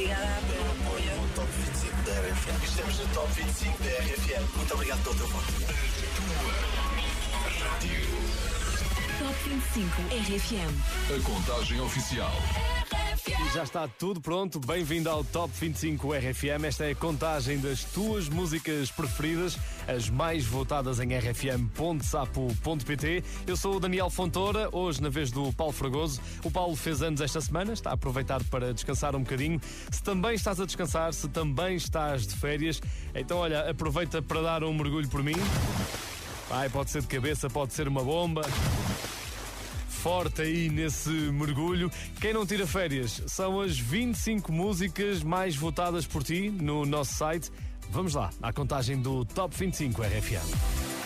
Obrigada pelo apoio. No Top 25 da RFM. Estamos no Top 25 da RFM. Muito obrigado pelo teu voto. Top 25 RFM. A contagem oficial. E já está tudo pronto. Bem-vindo ao Top 25 RFM. Esta é a contagem das tuas músicas preferidas, as mais votadas em rfm.sapo.pt. Eu sou o Daniel Fontoura, hoje na vez do Paulo Fragoso. O Paulo fez anos esta semana, está a aproveitar para descansar um bocadinho. Se também estás a descansar, se também estás de férias, então olha, aproveita para dar um mergulho por mim. Vai, pode ser de cabeça, pode ser uma bomba forte aí nesse mergulho. Quem não tira férias são as 25 músicas mais votadas por ti no nosso site. Vamos lá, à contagem do Top 25 RFM.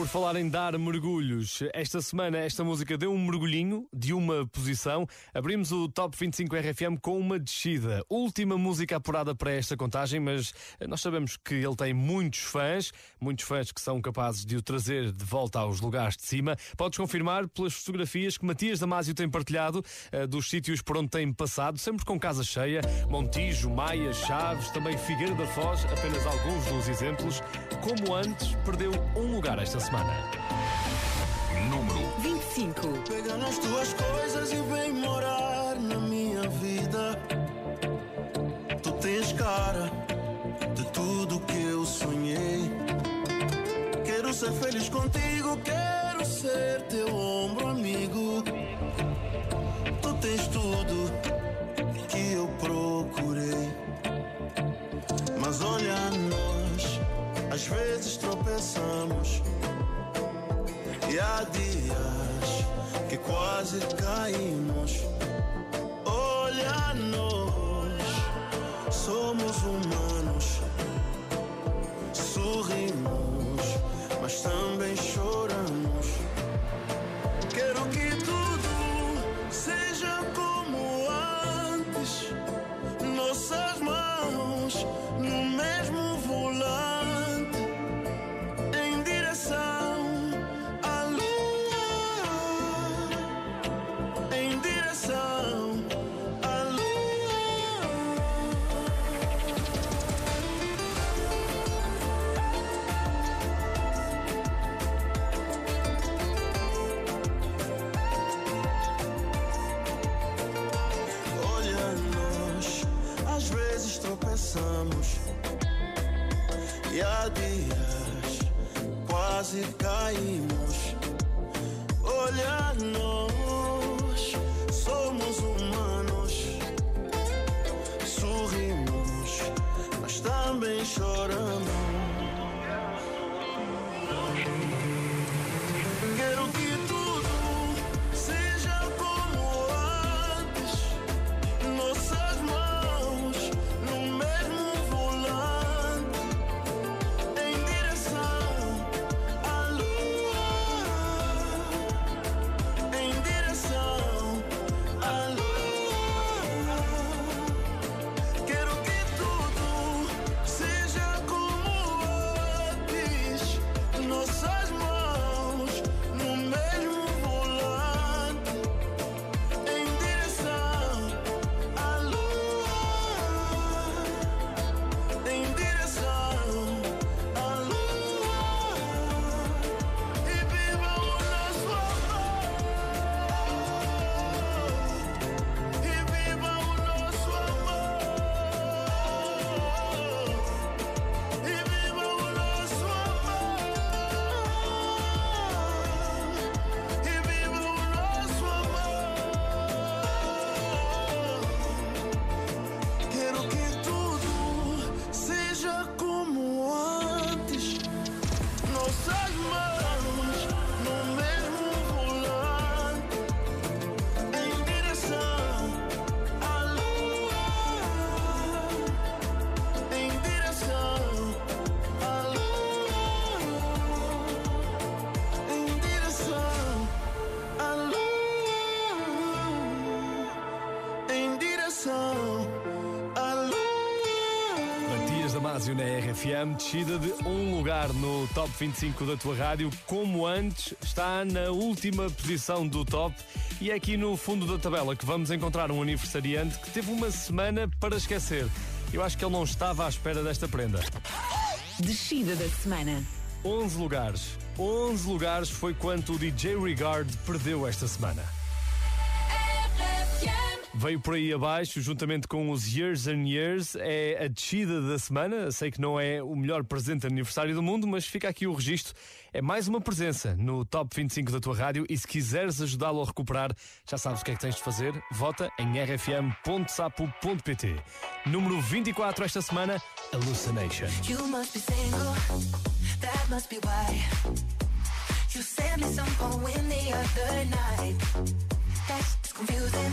Por falar em dar mergulhos, esta semana esta música deu um mergulhinho de uma posição. Abrimos o Top 25 RFM com uma descida. Última música apurada para esta contagem, mas nós sabemos que ele tem muitos fãs, muitos fãs que são capazes de o trazer de volta aos lugares de cima. Podes confirmar pelas fotografias que Matias Damasio tem partilhado uh, dos sítios por onde tem passado, sempre com casa cheia. Montijo, Maia, Chaves, também Figueira da Foz, apenas alguns dos exemplos. Como antes, perdeu um lugar esta semana. Número 25. Pega nas tuas coisas e vem morar na minha vida. Tu tens cara de tudo que eu sonhei. Quero ser feliz contigo, quero ser teu ombro amigo. Tu tens tudo que eu procurei. Mas olha às vezes tropeçamos. E há dias que quase caímos. Olha nós, somos humanos. Sorrimos, mas também choramos. E há dias quase caímos. Olha nós, somos humanos, sorrimos, mas também choramos. Damasio na RFM, descida de um lugar no top 25 da tua rádio, como antes, está na última posição do top e é aqui no fundo da tabela que vamos encontrar um aniversariante que teve uma semana para esquecer. Eu acho que ele não estava à espera desta prenda. Descida da semana. 11 lugares. 11 lugares foi quanto o DJ Regard perdeu esta semana. Veio por aí abaixo, juntamente com os Years and Years, é a descida da semana. Sei que não é o melhor presente de aniversário do mundo, mas fica aqui o registro. É mais uma presença no Top 25 da tua rádio e se quiseres ajudá-lo a recuperar, já sabes o que é que tens de fazer. Vota em rfm.sapo.pt. Número 24 esta semana, Hallucination. You must be single, that must be why. You sent me some poem the other night. That's confusing,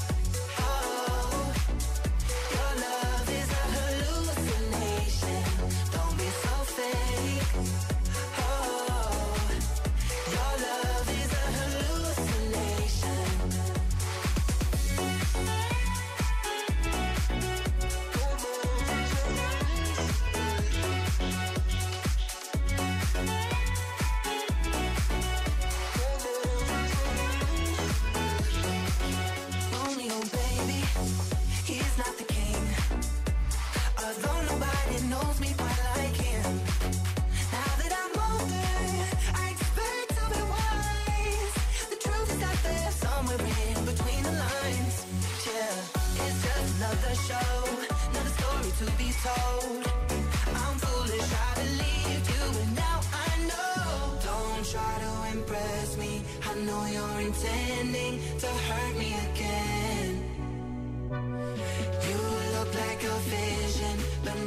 I'm foolish, I believed you, now I know. Don't try to impress me. I know you're intending to hurt me again. You look like a vision, but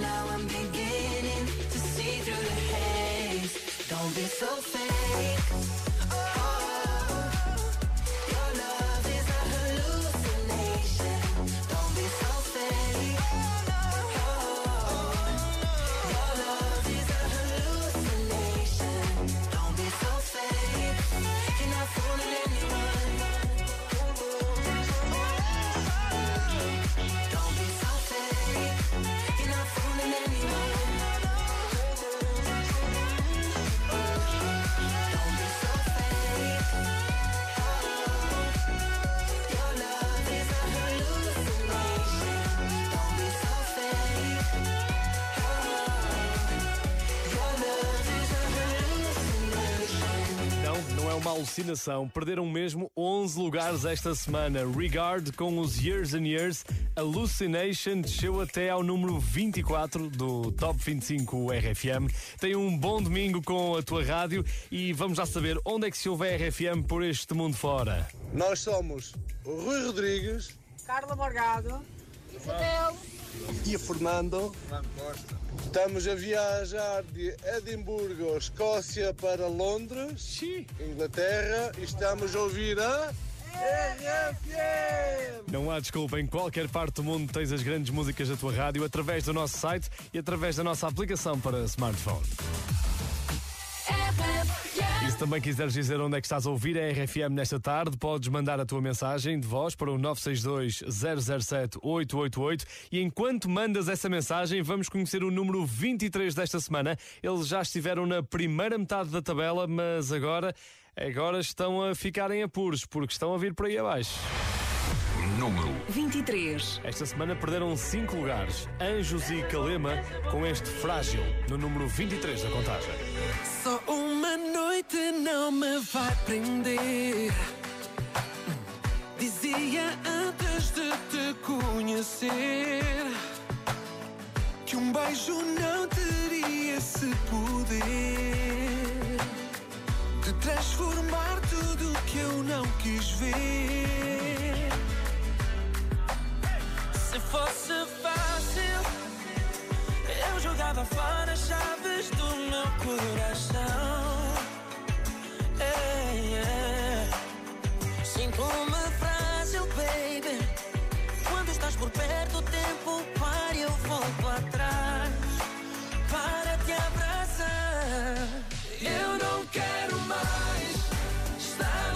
alucinação. Perderam mesmo 11 lugares esta semana. Regard com os Years and Years. Hallucination desceu até ao número 24 do Top 25 RFM. Tem um bom domingo com a tua rádio e vamos já saber onde é que se ouve a RFM por este mundo fora. Nós somos Rui Rodrigues Carla Morgado. Isabel. E o Fernando. Estamos a viajar de Edimburgo, Escócia, para Londres, Inglaterra, e estamos a ouvir a RFM! Não há desculpa, em qualquer parte do mundo tens as grandes músicas da tua rádio através do nosso site e através da nossa aplicação para smartphone. E se também quiseres dizer onde é que estás a ouvir a RFM nesta tarde, podes mandar a tua mensagem de voz para o 962 007 888 e enquanto mandas essa mensagem, vamos conhecer o número 23 desta semana. Eles já estiveram na primeira metade da tabela, mas agora, agora estão a ficar em apuros, porque estão a vir por aí abaixo. Número 23. Esta semana perderam 5 lugares. Anjos e Calema com este frágil no número 23 da contagem. Só uma noite não me vai prender. Dizia antes de te conhecer que um beijo não teria esse poder de transformar tudo que eu não quis ver. Se fosse fácil, eu jogava fora as chaves do meu coração. Sinto-me frágil, baby. Quando estás por perto, o tempo para e eu volto atrás para te abraçar. Eu não quero mais estar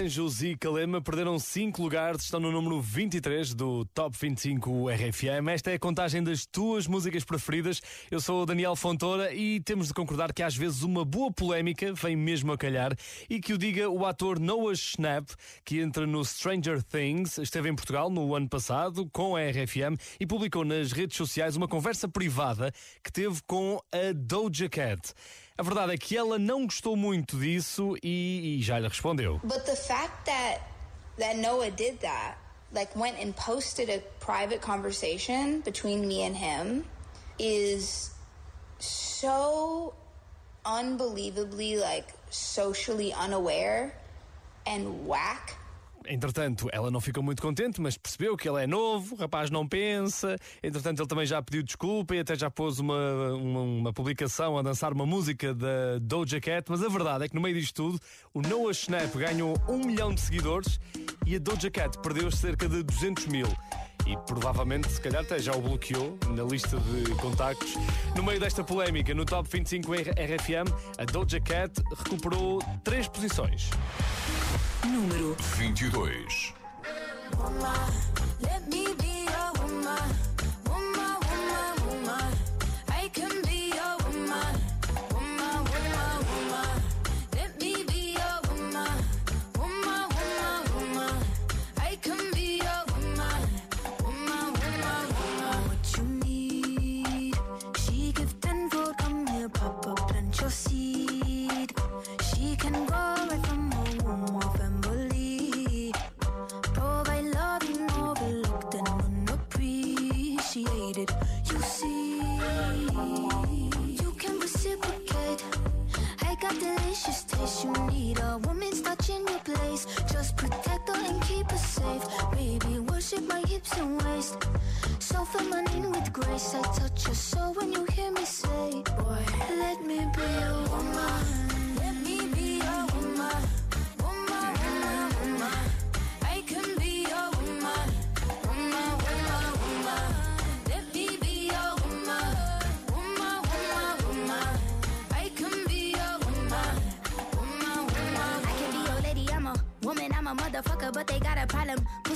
Anjos e Calema perderam 5 lugares, estão no número 23 do Top 25 RFM. Esta é a contagem das tuas músicas preferidas. Eu sou o Daniel Fontoura e temos de concordar que às vezes uma boa polémica vem mesmo a calhar e que o diga o ator Noah Schnapp, que entra no Stranger Things, esteve em Portugal no ano passado com a RFM e publicou nas redes sociais uma conversa privada que teve com a Doja Cat. A verdade é que ela não gostou muito disso e, e já lhe respondeu. But the fact that that Noah did that, like went and posted a private conversation between me and him, is so unbelievably like socially unaware and whack. Entretanto, ela não ficou muito contente, mas percebeu que ele é novo, o rapaz não pensa. Entretanto, ele também já pediu desculpa e até já pôs uma, uma, uma publicação a dançar uma música da Doja Cat. Mas a verdade é que no meio disto tudo, o Noah Schnapp ganhou um milhão de seguidores e a Doja Cat perdeu cerca de 200 mil. E provavelmente, se calhar, até já o bloqueou na lista de contactos. No meio desta polémica, no Top 25 RFM, a Doja Cat recuperou três posições. Número 22. Let me be your woman, woman, You need a woman's touch in your place. Just protect her and keep her safe. Baby, worship my hips and waist. So feminine with grace. I touch your soul when you hear me say, Boy, let me be a woman. Let me be a woman. Woman, woman, woman. Motherfucker, but they got a problem.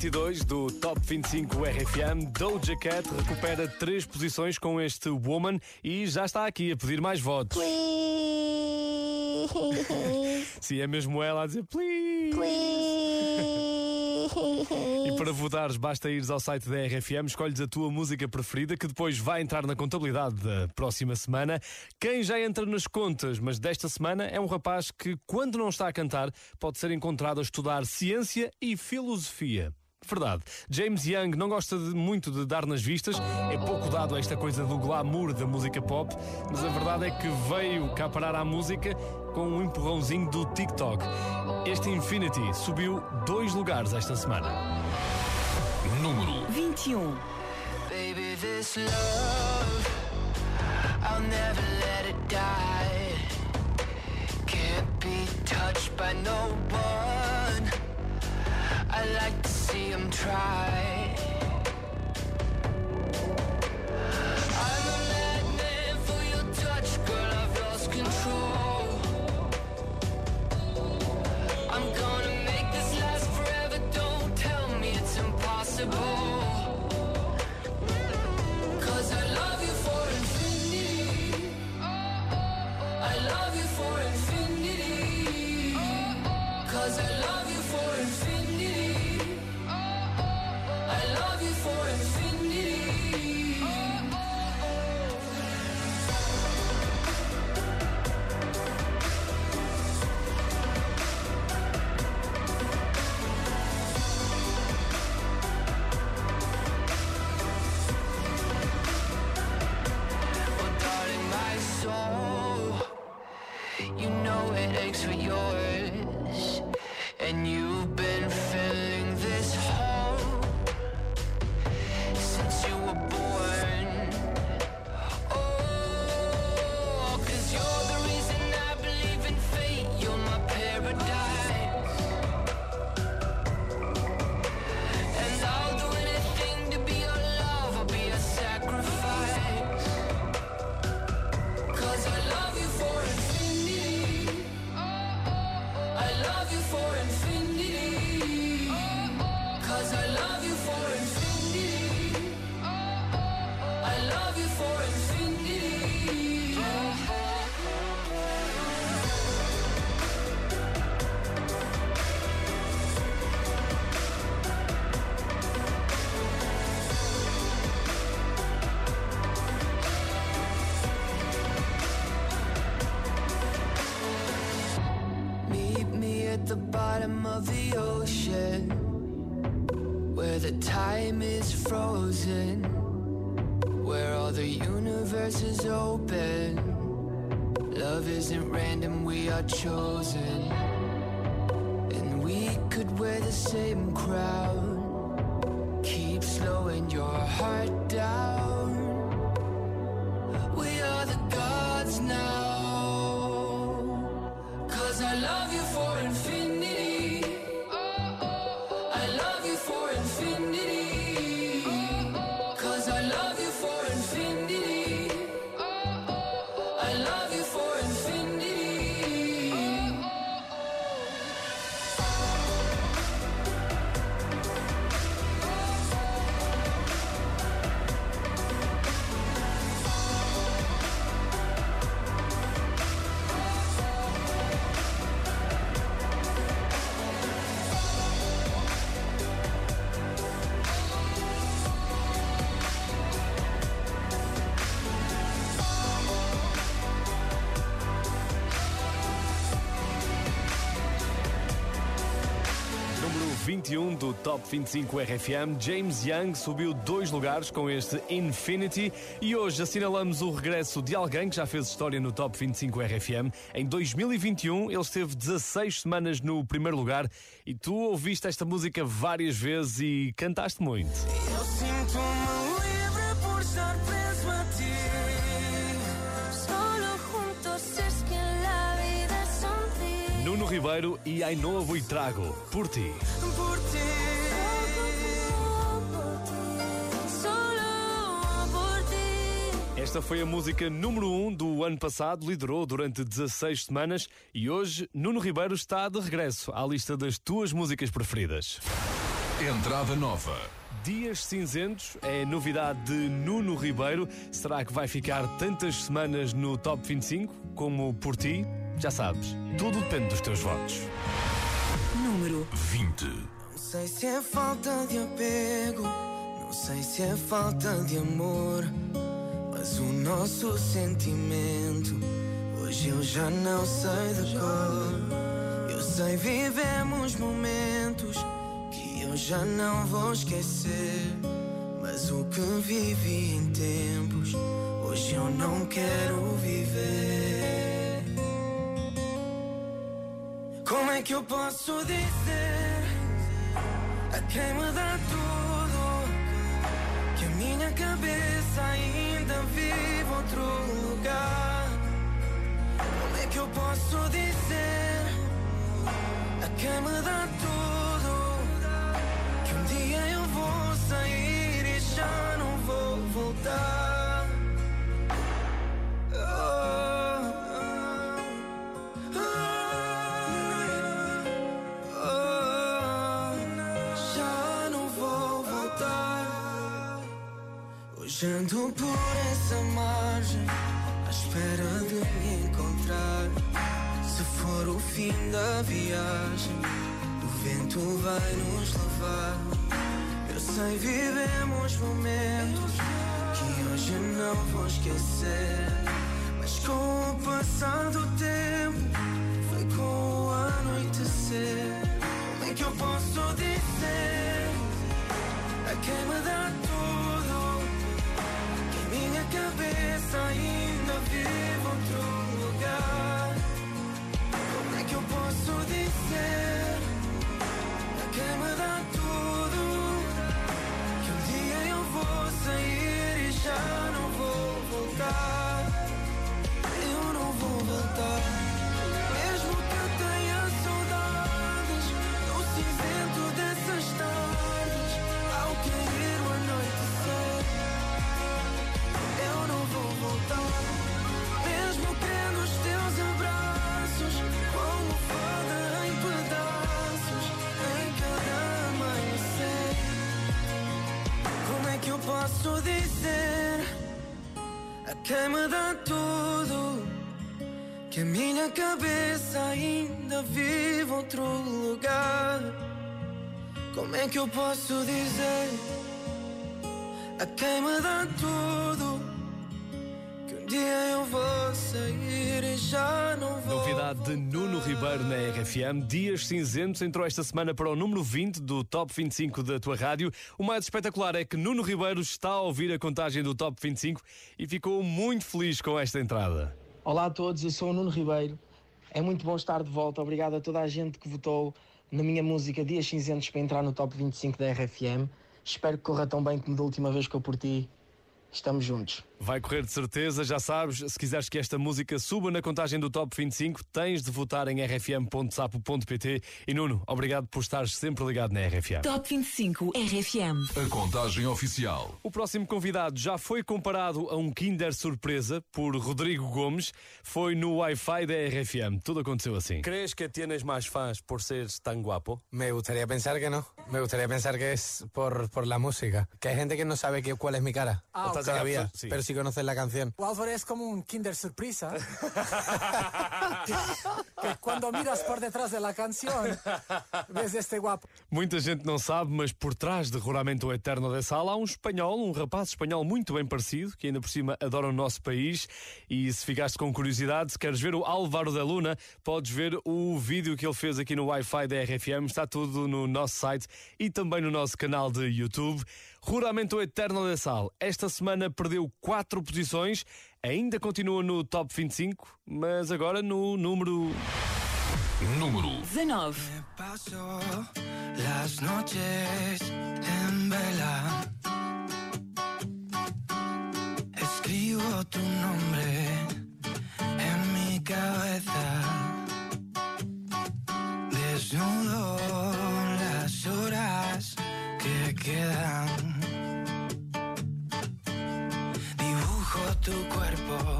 22 do Top 25 RFM, Doja Cat recupera três posições com este Woman e já está aqui a pedir mais votos. Sim, é mesmo ela a dizer please. E para votares, basta ires ao site da RFM, escolhes a tua música preferida, que depois vai entrar na contabilidade da próxima semana. Quem já entra nas contas, mas desta semana, é um rapaz que, quando não está a cantar, pode ser encontrado a estudar ciência e filosofia. Verdade. James Young não gosta de- muito de dar nas vistas, é pouco dado a esta coisa do glamour da música pop, mas a verdade é que veio cá parar à música com um empurrãozinho do TikTok. Este Infinity subiu dois lugares esta semana. Número 21. Baby, this love, I'll never let it die. Can't be touched by no one. I like to see him try. Know it aches for yours. 21 do Top 25 RFM, James Young subiu dois lugares com este Infinity e hoje assinalamos o regresso de alguém que já fez história no Top 25 RFM. Em 2021 ele esteve 16 semanas no primeiro lugar e tu ouviste esta música várias vezes e cantaste muito. Eu sinto-me Ribeiro e Ainhoa Buitrago, por ti. Por ti. Por ti. Esta foi a música número 1 um do ano passado, liderou durante 16 semanas e hoje Nuno Ribeiro está de regresso à lista das tuas músicas preferidas. Entrada nova. Dias Cinzentos é novidade de Nuno Ribeiro. Será que vai ficar tantas semanas no Top 25 como por ti? Já sabes, tudo depende dos teus votos. Número 20. Não sei se é falta de apego, não sei se é falta de amor, mas o nosso sentimento hoje eu já não sei de cor. Eu sei vivemos momentos que eu já não vou esquecer, mas o que vivi em tempos hoje eu não quero viver. É que eu posso dizer a quem me dá tudo que a minha cabeça ainda vive outro lugar? Como é que eu posso dizer a quem me dá tudo que um dia eu vou sair Hoje ando por essa margem, à espera de me encontrar. Se for o fim da viagem, o vento vai nos levar. Eu sei, vivemos momentos que hoje não vou esquecer. Mas com o passar do tempo, foi com o anoitecer. Como é que eu posso dizer a quem me dá cabeça ainda vive outro lugar? Como é que eu posso dizer a quem me dá tudo que um dia eu vou sair e já não vou voltar? Posso dizer a quem me dá tudo? Que a minha cabeça ainda vive outro lugar. Como é que eu posso dizer a quem me dá tudo? Dia eu vou sair e já não vou. Novidade de Nuno Ribeiro na RFM. Dias Cinzentos entrou esta semana para o número 20 do Top 25 da tua rádio. O mais espetacular é que Nuno Ribeiro está a ouvir a contagem do Top 25 e ficou muito feliz com esta entrada. Olá a todos, eu sou o Nuno Ribeiro. É muito bom estar de volta. Obrigado a toda a gente que votou na minha música Dias Cinzentos para entrar no top 25 da RFM. Espero que corra tão bem como da última vez que eu por ti. Estamos juntos. Vai correr de certeza, já sabes. Se quiseres que esta música suba na contagem do Top 25, tens de votar em rfm.sapo.pt. E Nuno, obrigado por estares sempre ligado na RFM. Top 25 RFM. A contagem oficial. O próximo convidado já foi comparado a um Kinder Surpresa por Rodrigo Gomes. Foi no Wi-Fi da RFM. Tudo aconteceu assim. ¿Crees que tienes más fans por ser tan guapo? Me gustaría pensar que no. Me gustaría pensar que es por, por la música. Que hay gente que no sabe que, cuál es mi cara. Ah, ok. todavía. Sí. Pero sí conocen la canción. O Álvaro es como un Kinder Sorpresa. que, que cuando miras por detrás de la canción, ves este guapo. Muita gente não sabe, mas por trás de Ruramento Eterno da Sala há um espanhol, um rapaz espanhol muito bem parecido, que ainda por cima adora o nosso país. E se ficaste com curiosidade, se queres ver o Álvaro da Luna, podes ver o vídeo que ele fez aqui no Wi-Fi da RFM. Está tudo no nosso site e também no nosso canal de YouTube. Ruramento Eterno da Sal. Esta semana perdeu quatro posições, ainda continua no top 25, mas agora no número. Número 19. Paso las noches en vela. Escribo tu nombre en mi cabeza. Desnudo las horas que quedan. Tu cuerpo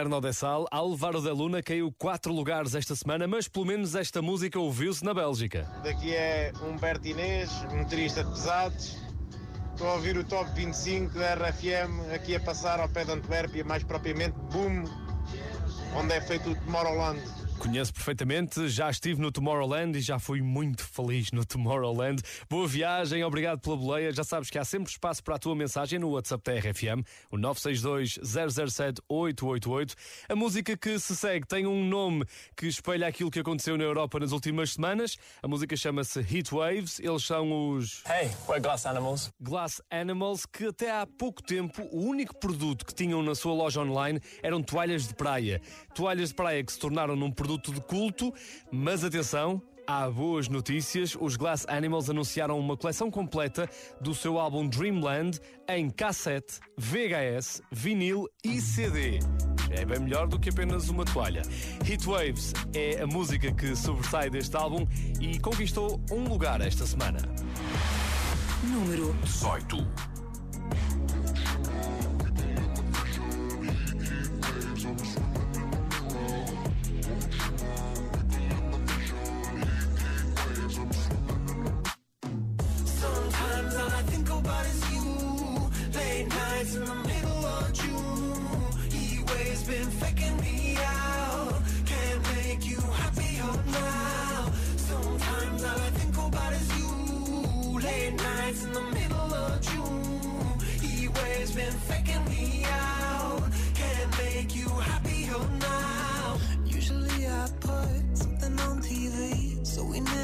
Juramento Eterno de Sal. Álvaro da Luna caiu quatro lugares esta semana, mas pelo menos esta música ouviu-se na Bélgica. Daqui é Humberto Inês, motorista de pesados. Estou a ouvir o Top 25 da RFM aqui a passar ao pé de Antuérpia, mais propriamente Boom, onde é feito o Tomorrowland. Conheço perfeitamente, já estive no Tomorrowland e já fui muito feliz no Tomorrowland. Boa viagem, obrigado pela boleia. Já sabes que há sempre espaço para a tua mensagem no WhatsApp da RFM, o 962-007-888. A música que se segue tem um nome que espelha aquilo que aconteceu na Europa nas últimas semanas. A música chama-se Heat Waves, eles são os. Hey, we're Glass Animals. Glass Animals, que até há pouco tempo o único produto que tinham na sua loja online eram toalhas de praia. Toalhas de praia que se tornaram num produto de culto, mas atenção, Há boas notícias. Os Glass Animals anunciaram uma coleção completa do seu álbum Dreamland em cassete, VHS, vinil e CD. É bem melhor do que apenas uma toalha. Heatwaves é a música que sobressai deste álbum e conquistou um lugar esta semana. Número 18. Is you. Late nights in the middle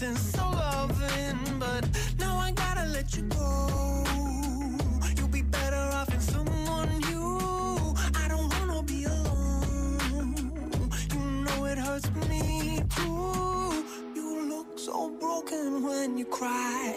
something so loving, but now I gotta let you go. You'll be better off in someone new. I don't wanna be alone. You know it hurts me too. You look so broken when you cry.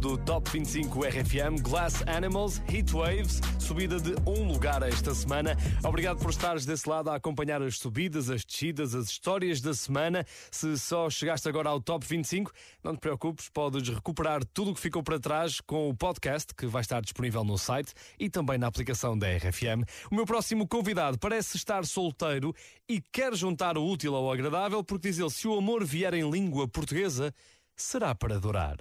do Top 25 RFM, Glass Animals, Heatwaves, subida de um lugar esta semana. Obrigado por estares desse lado a acompanhar as subidas, as descidas, as histórias da semana. Se só chegaste agora ao Top 25, não te preocupes, podes recuperar tudo o que ficou para trás com o podcast que vai estar disponível no site e também na aplicação da RFM. O meu próximo convidado parece estar solteiro e quer juntar o útil ao agradável, porque diz ele: se o amor vier em língua portuguesa, será para adorar.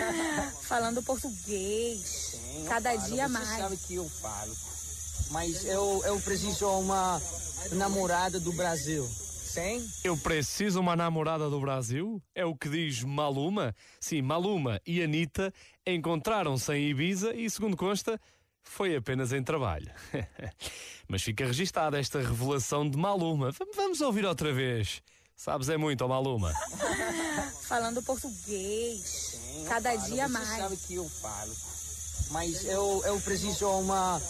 Falando português. cada falo, dia você mais. sabe que eu falo. Mas eu, eu preciso uma namorada do Brasil. Sim? Eu preciso uma namorada do Brasil? É o que diz Maluma? Sim, Maluma e Anitta encontraram-se em Ibiza e, segundo consta, foi apenas em trabalho. Mas fica registada esta revelação de Maluma. Vamos ouvir outra vez. Sabes é muito, ó Maluma. Falando português. Cada falo, dia você mais. sabe que eu falo. Mas eu, eu preciso uma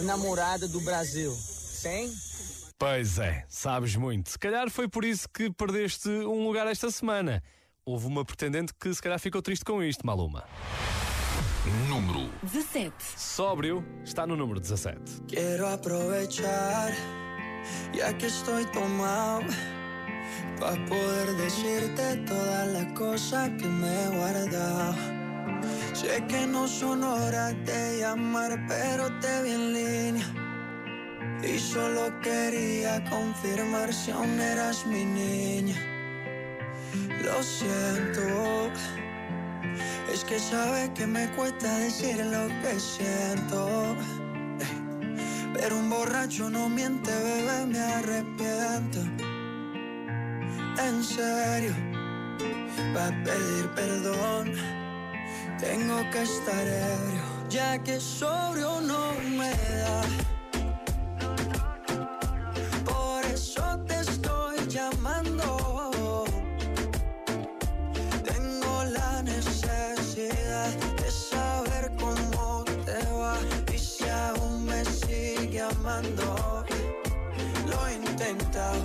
namorada do Brasil. Sim? Pois é, sabes muito. Se calhar foi por isso que perdeste um lugar esta semana. Houve uma pretendente que se calhar ficou triste com isto, Maluma. Número 17. Sóbrio está no número 17. Quiero aprovechar, ya que estoy tomado, para poder decirte todas las cosas que me he guardado. Sé que no son horas de llamar, pero te vi en línea. Y solo quería confirmar si aún eras mi niña. Lo siento. Es que sabes que me cuesta decir lo que siento. Pero un borracho no miente, bebé, me arrepiento. En serio, va a pedir perdón. Tengo que estar ebrio, ya que sobrio no me da. Por eso te estoy llamando. Tengo la necesidad de saber cómo te va y si aún me sigue amando. Lo he intentado,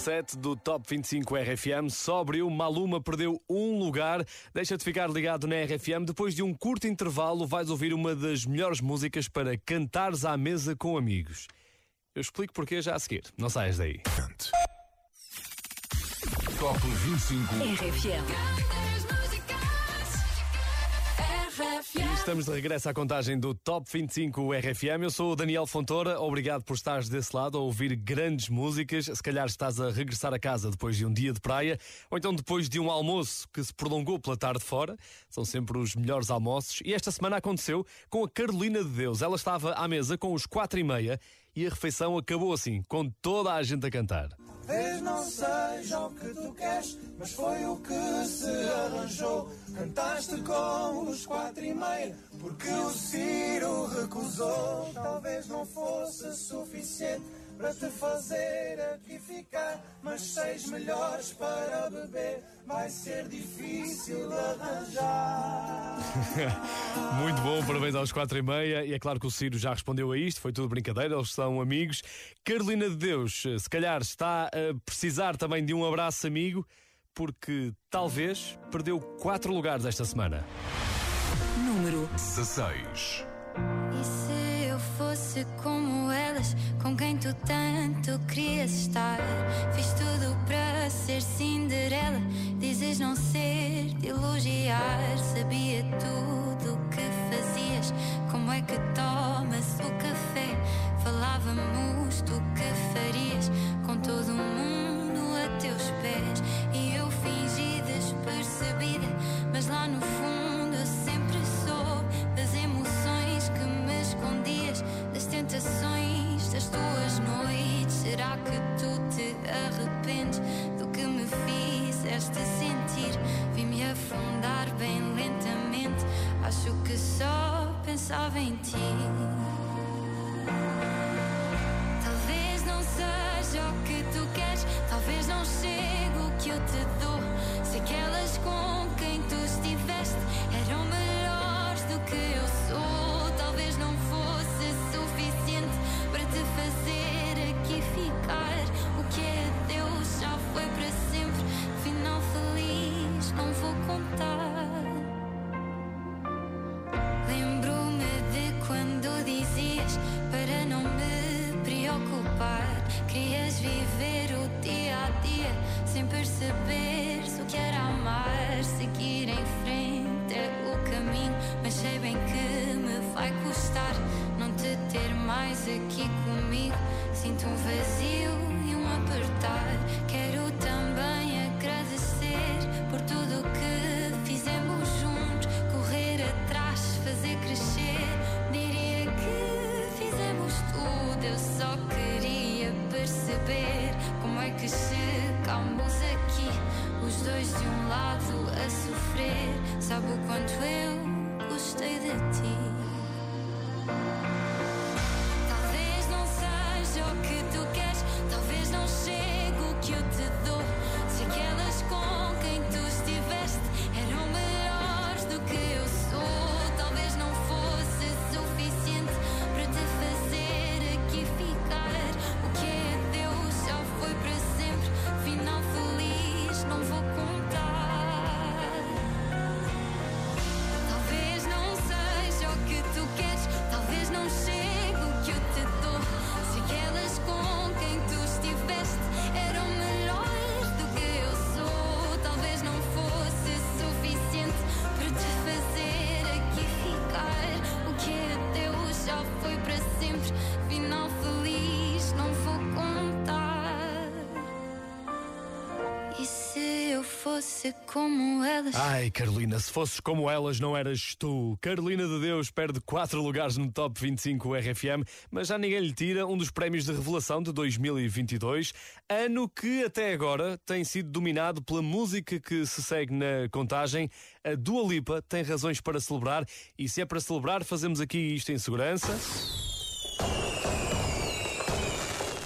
7 do Top 25 RFM, sóbrio, Maluma perdeu um lugar. Deixa de ficar ligado na RFM. Depois de um curto intervalo, vais ouvir uma das melhores músicas para cantares à mesa com amigos. Eu explico porquê já a seguir. Não saias daí. Top 25 RFM. E estamos de regresso à contagem do Top 25 RFM. Eu sou o Daniel Fontoura. Obrigado por estares desse lado a ouvir grandes músicas. Se calhar estás a regressar a casa depois de um dia de praia ou então depois de um almoço que se prolongou pela tarde fora. São sempre os melhores almoços. E esta semana aconteceu com a Carolina de Deus. Ela estava à mesa com os quatro e meia e a refeição acabou assim, com toda a gente a cantar. Talvez não seja o que tu queres, mas foi o que se arranjou. Cantaste com os quatro e meia, porque o Ciro recusou. Talvez não fosse suficiente para te fazer aqui seis melhores para beber vai ser difícil de arranjar. Muito bom, parabéns aos quatro e meia. E é claro que o Ciro já respondeu a isto, foi tudo brincadeira, eles são amigos. Carolina de Deus, se calhar está a precisar também de um abraço amigo. porque talvez perdeu 4 lugares esta semana. Número 16. E se eu fosse como com quem tu tanto querias estar? Fiz tudo para ser Cinderela, dizes não ser de elogiar. Sabia tudo o que fazias, como é que tomas o café? Falávamos do que farias com todo mundo a teus pés. E eu fingi despercebida, mas lá no fundo eu sempre soube das emoções que me escondias, das tentações das tuas noites. Será que tu te arrependes do que me fizeste sentir? Vi-me afundar bem lentamente, acho que só pensava em ti. Talvez não seja o que tu queres, talvez não chegue o que eu te dou. Se aquelas com quem tu estiveste fosse como elas? Ai, Carolina, se fosses como elas, não eras tu. Carolina de Deus perde 4 lugares no Top 25 RFM, mas já ninguém lhe tira um dos prémios de revelação de 2022, ano que até agora tem sido dominado pela música que se segue na contagem. A Dua Lipa tem razões para celebrar e se é para celebrar, fazemos aqui isto em segurança.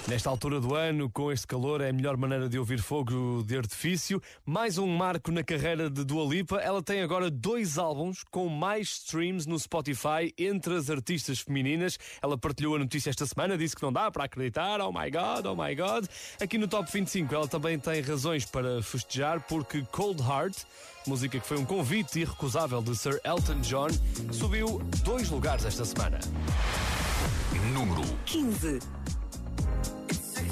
Nesta altura do ano, com este calor, é a melhor maneira de ouvir fogo de artifício. Mais um marco na carreira de Dua Lipa. Ela tem agora dois álbuns com mais streams no Spotify entre as artistas femininas. Ela partilhou a notícia esta semana, disse que não dá para acreditar. Oh my God, oh my God. Aqui no Top 25 ela também tem razões para festejar porque Cold Heart, música que foi um convite irrecusável de Sir Elton John, subiu dois lugares esta semana. Número 15.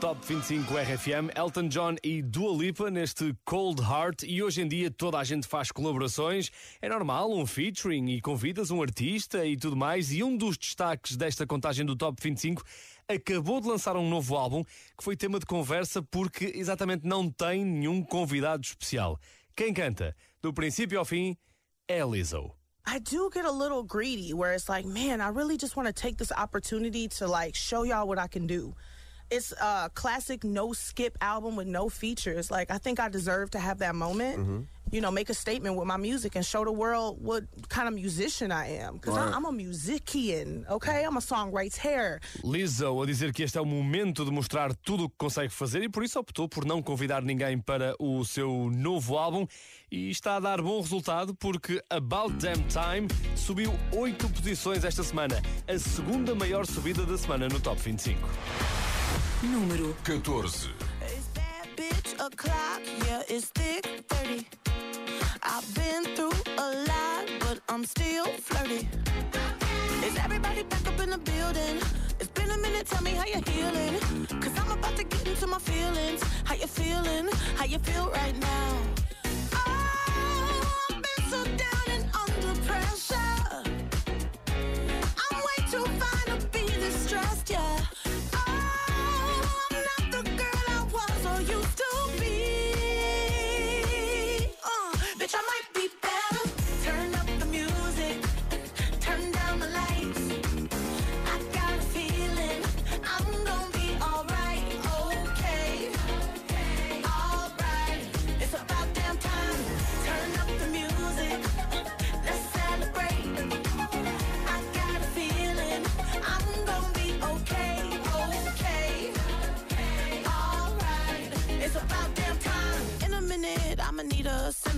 Top 25 RFM, Elton John e Dua Lipa neste Cold Heart. E hoje em dia toda a gente faz colaborações. É normal, um featuring e convidas um artista e tudo mais. E um dos destaques desta contagem do Top 25 acabou de lançar um novo álbum que foi tema de conversa porque exatamente não tem nenhum convidado especial. Quem canta, do princípio ao fim, é Lizzo. I do get a little greedy where it's like, man, I really just want to take this opportunity to like show y'all what I can do. It's a classic no skip album with no features. Like I think I deserve to have that moment. You know, make a statement with my music and show the world what kind of musician I am. Because Right. I'm a musician, okay? I'm a songwriter. Lizzo a dizer que este é o momento de mostrar tudo o que consegue fazer e por isso optou por não convidar ninguém para o seu novo álbum e está a dar bom resultado porque About Damn Time subiu 8 posições esta semana, a segunda maior subida da semana no Top 25. Número 14. bitch o'clock, yeah, it's thick 30. I've been through a lot, but I'm still flirty. Is everybody back up in the building? It's been a minute, tell me how you're healing. Cause I'm about to get into my feelings. How you feeling? How you feel right now?